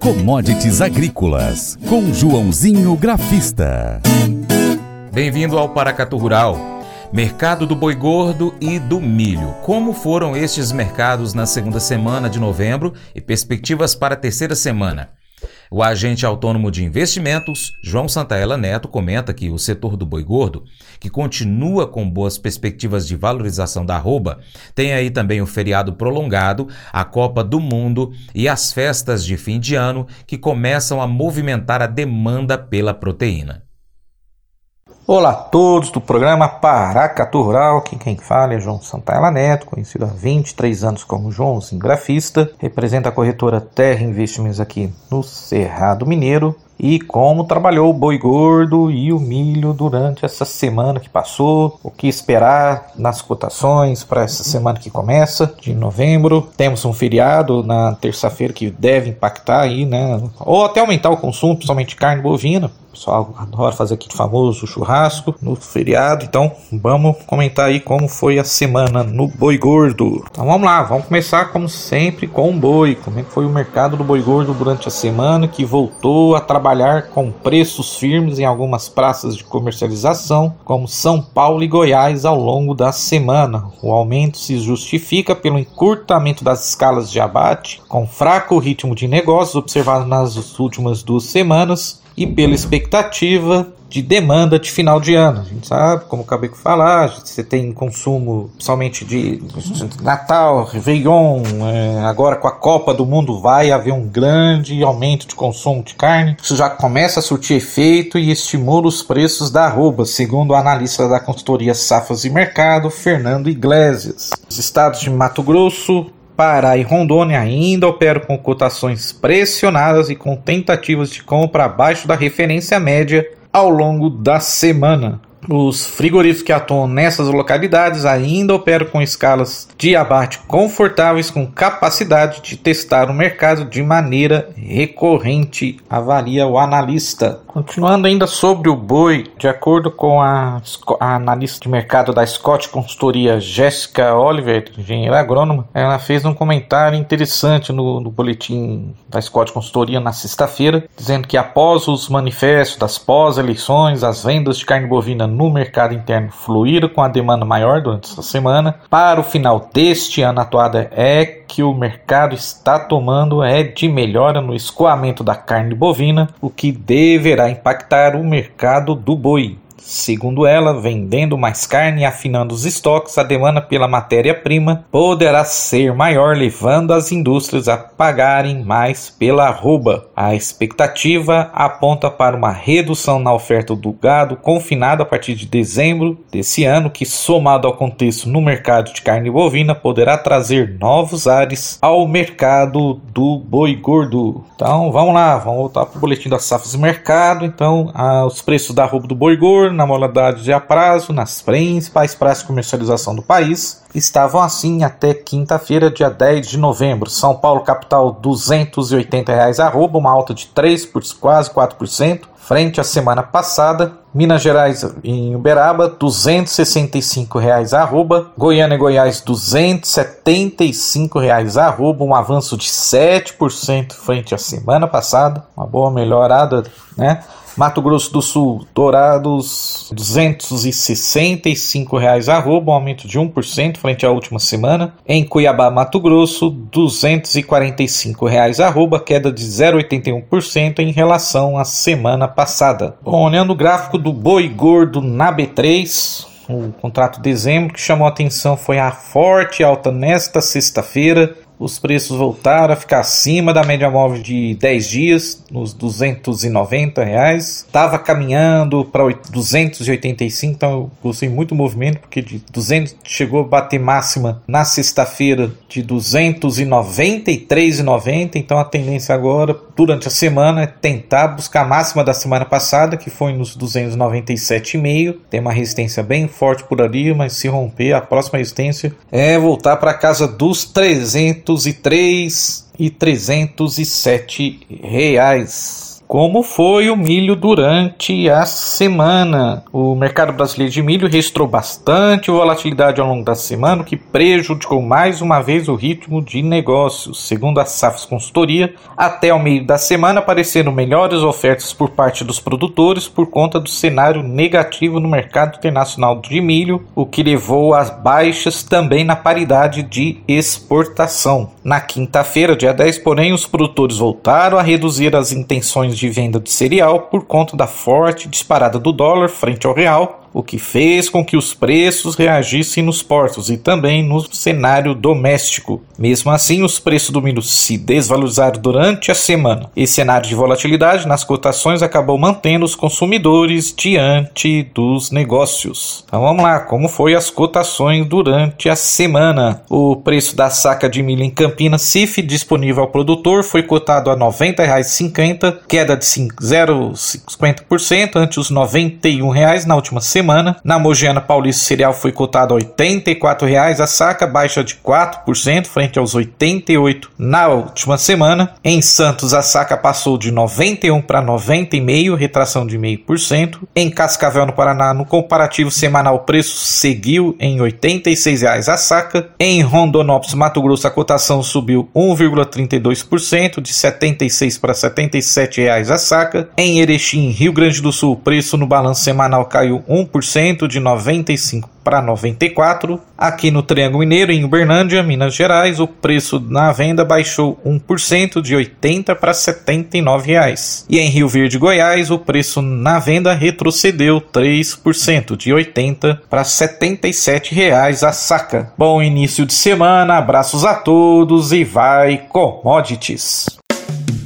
Commodities Agrícolas, com Joãozinho Grafista. Bem-vindo ao Paracatu Rural. Mercado do boi gordo e do milho. Como foram estes mercados na segunda semana de novembro e perspectivas para a terceira semana? O agente autônomo de investimentos, João Santaella Neto, comenta que o setor do boi gordo, que continua com boas perspectivas de valorização da arroba, tem aí também o feriado prolongado, a Copa do Mundo e as festas de fim de ano que começam a movimentar a demanda pela proteína. Olá a todos do programa Paracatu Rural, aqui quem fala é João Santaella Neto, conhecido há 23 anos como Joãozinho Grafista, representa a corretora Terra Investimentos aqui no Cerrado Mineiro e como trabalhou o boi gordo e o milho durante essa semana que passou, o que esperar nas cotações para essa semana que começa, de novembro. Temos um feriado na terça-feira que deve impactar aí, né? Ou até aumentar o consumo, principalmente carne bovina. O pessoal adora fazer aquele famoso churrasco no feriado. Então vamos comentar aí como foi a semana no boi gordo. Então vamos lá, vamos começar como sempre com o boi. Como é que foi o mercado do boi gordo durante a semana que voltou a trabalhar com preços firmes em algumas praças de comercialização, como São Paulo e Goiás ao longo da semana. O aumento se justifica pelo encurtamento das escalas de abate, com fraco ritmo de negócios observado nas últimas duas semanas e pela expectativa de demanda de final de ano. A gente sabe, como acabei de falar, você tem consumo somente de Natal, Réveillon, é, agora com a Copa do Mundo vai haver um grande aumento de consumo de carne. Isso já começa a surtir efeito e estimula os preços da arroba, segundo o analista da consultoria Safas e Mercado, Fernando Iglesias. Os estados de Mato Grosso, Pará e Rondônia ainda operam com cotações pressionadas e com tentativas de compra abaixo da referência média ao longo da semana. Os frigoríficos que atuam nessas localidades ainda operam com escalas de abate confortáveis com capacidade de testar o mercado de maneira recorrente, avalia o analista. Continuando ainda sobre o boi, de acordo com a, a analista de mercado da Scott Consultoria Jéssica Oliver, engenheira agrônoma, ela fez um comentário interessante no, no boletim da Scott Consultoria na sexta-feira, dizendo que após os manifestos das pós-eleições, as vendas de carne bovina no mercado interno fluíram com a demanda maior durante essa semana. Para o final deste ano, a atuada é que o mercado está tomando é de melhora no escoamento da carne bovina, o que deverá impactar o mercado do boi. Segundo ela, vendendo mais carne e afinando os estoques, a demanda pela matéria-prima poderá ser maior, levando as indústrias a pagarem mais pela arroba. A expectativa aponta para uma redução na oferta do gado confinado a partir de dezembro desse ano, que, somado ao contexto no mercado de carne bovina, poderá trazer novos ares ao mercado do boi gordo. Então, vamos lá, vamos voltar para o boletim das safras do mercado. Então, ah, os preços da arroba do boi gordo na modalidade de a prazo nas principais praças de comercialização do país estavam assim até quinta-feira, dia 10 de novembro. São Paulo capital 280 reais arroba, uma alta de 3 por quase 4% frente à semana passada. Minas Gerais em Uberaba, 265 reais arroba. Goiânia e Goiás, 275 reais arroba, um avanço de 7% frente à semana passada, uma boa melhorada, né? Mato Grosso do Sul, Dourados, 265 reais arroba, um aumento de 1% frente à última semana. Em Cuiabá, Mato Grosso, 245 reais arroba, queda de 0,81% em relação à semana passada. Bom, olhando o gráfico do boi gordo na B3, o contrato de dezembro que chamou a atenção foi a forte alta nesta sexta-feira os preços voltaram a ficar acima da média móvel de 10 dias, nos 290 reais. Estava caminhando para 285, então eu gostei muito do movimento, porque de 200 chegou a bater máxima na sexta-feira de 293,90. Então a tendência agora, durante a semana, é tentar buscar a máxima da semana passada, que foi nos 297,5. Tem uma resistência bem forte por ali, mas se romper, a próxima resistência é voltar para casa dos 300 303 e 307 reais. Como foi o milho durante a semana. O mercado brasileiro de milho registrou bastante volatilidade ao longo da semana, o que prejudicou mais uma vez o ritmo de negócios. Segundo a Safs Consultoria, até ao meio da semana apareceram melhores ofertas por parte dos produtores por conta do cenário negativo no mercado internacional de milho, o que levou às baixas também na paridade de exportação. Na quinta-feira, dia 10, porém, os produtores voltaram a reduzir as intenções de venda de cereal por conta da forte disparada do dólar frente ao real o que fez com que os preços reagissem nos portos e também no cenário doméstico. Mesmo assim, os preços do milho se desvalorizaram durante a semana. Esse cenário de volatilidade nas cotações acabou mantendo os consumidores diante dos negócios. Então vamos lá, como foi as cotações durante a semana? O preço da saca de milho em Campinas CIF disponível ao produtor foi cotado a R$ 90,50, queda de 0,50% ante os R$ 91 na última semana semana. Na Mogiana Paulista, o cereal foi cotado a R$ 84,00 a saca, baixa de 4% frente aos R$ 88 na última semana. Em Santos, a saca passou de 91 para 90,5, retração de 0,5%. Em Cascavel, no Paraná, no comparativo semanal, o preço seguiu em R$ 86,00 a saca. Em Rondonópolis, Mato Grosso, a cotação subiu 1,32%, de R$ 76 para R$ 77,00 a saca. Em Erechim, Rio Grande do Sul, o preço no balanço semanal caiu 1 1% de 95 para 94. Aqui no Triângulo Mineiro, em Uberlândia, Minas Gerais, o preço na venda baixou 1% de 80 para 79 reais. E em Rio Verde, Goiás, o preço na venda retrocedeu 3% de 80 para 77 reais a saca. Bom início de semana, abraços a todos e vai commodities.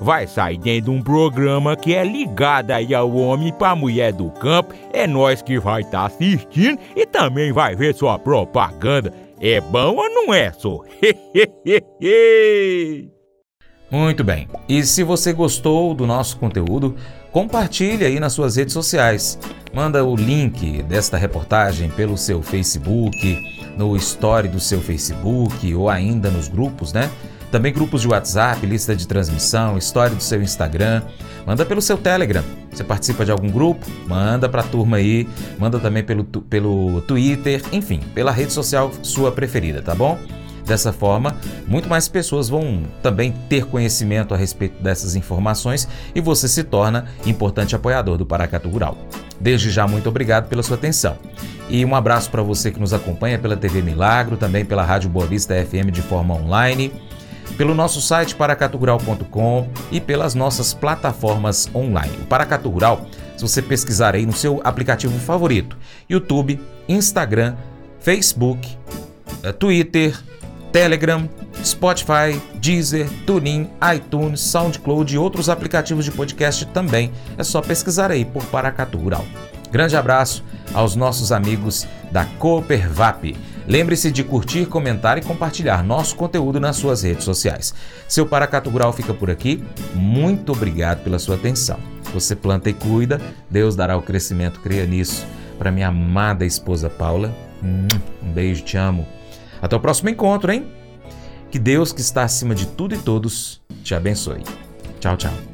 vai sair dentro de um programa que é ligado aí ao homem para mulher do campo. É nós que vai estar tá assistindo e também vai ver sua propaganda. É bom ou não é, só? Muito bem. E se você gostou do nosso conteúdo, compartilhe aí nas suas redes sociais. Manda o link desta reportagem pelo seu Facebook, no story do seu Facebook ou ainda nos grupos, né? Também grupos de WhatsApp, lista de transmissão, história do seu Instagram. Manda pelo seu Telegram. Você participa de algum grupo? Manda para a turma aí. Manda também pelo, pelo Twitter, enfim, pela rede social sua preferida, tá bom? Dessa forma, muito mais pessoas vão também ter conhecimento a respeito dessas informações e você se torna importante apoiador do Paracatu Rural. Desde já, muito obrigado pela sua atenção. E um abraço para você que nos acompanha pela TV Milagro, também pela Rádio Boa Vista FM de forma online pelo nosso site paracaturural.com e pelas nossas plataformas online. O Paracatu Rural, se você pesquisar aí no seu aplicativo favorito, YouTube, Instagram, Facebook, é, Twitter, Telegram, Spotify, Deezer, TuneIn, iTunes, SoundCloud e outros aplicativos de podcast também. É só pesquisar aí por Paracatu Rural. Grande abraço aos nossos amigos da Coopervap. Lembre-se de curtir, comentar e compartilhar nosso conteúdo nas suas redes sociais. Seu Paracatu Rural fica por aqui. Muito obrigado pela sua atenção. Você planta e cuida, Deus dará o crescimento, creia nisso. Para minha amada esposa Paula, um beijo, te amo. Até o próximo encontro, hein? Que Deus, que está acima de tudo e todos, te abençoe. Tchau, tchau.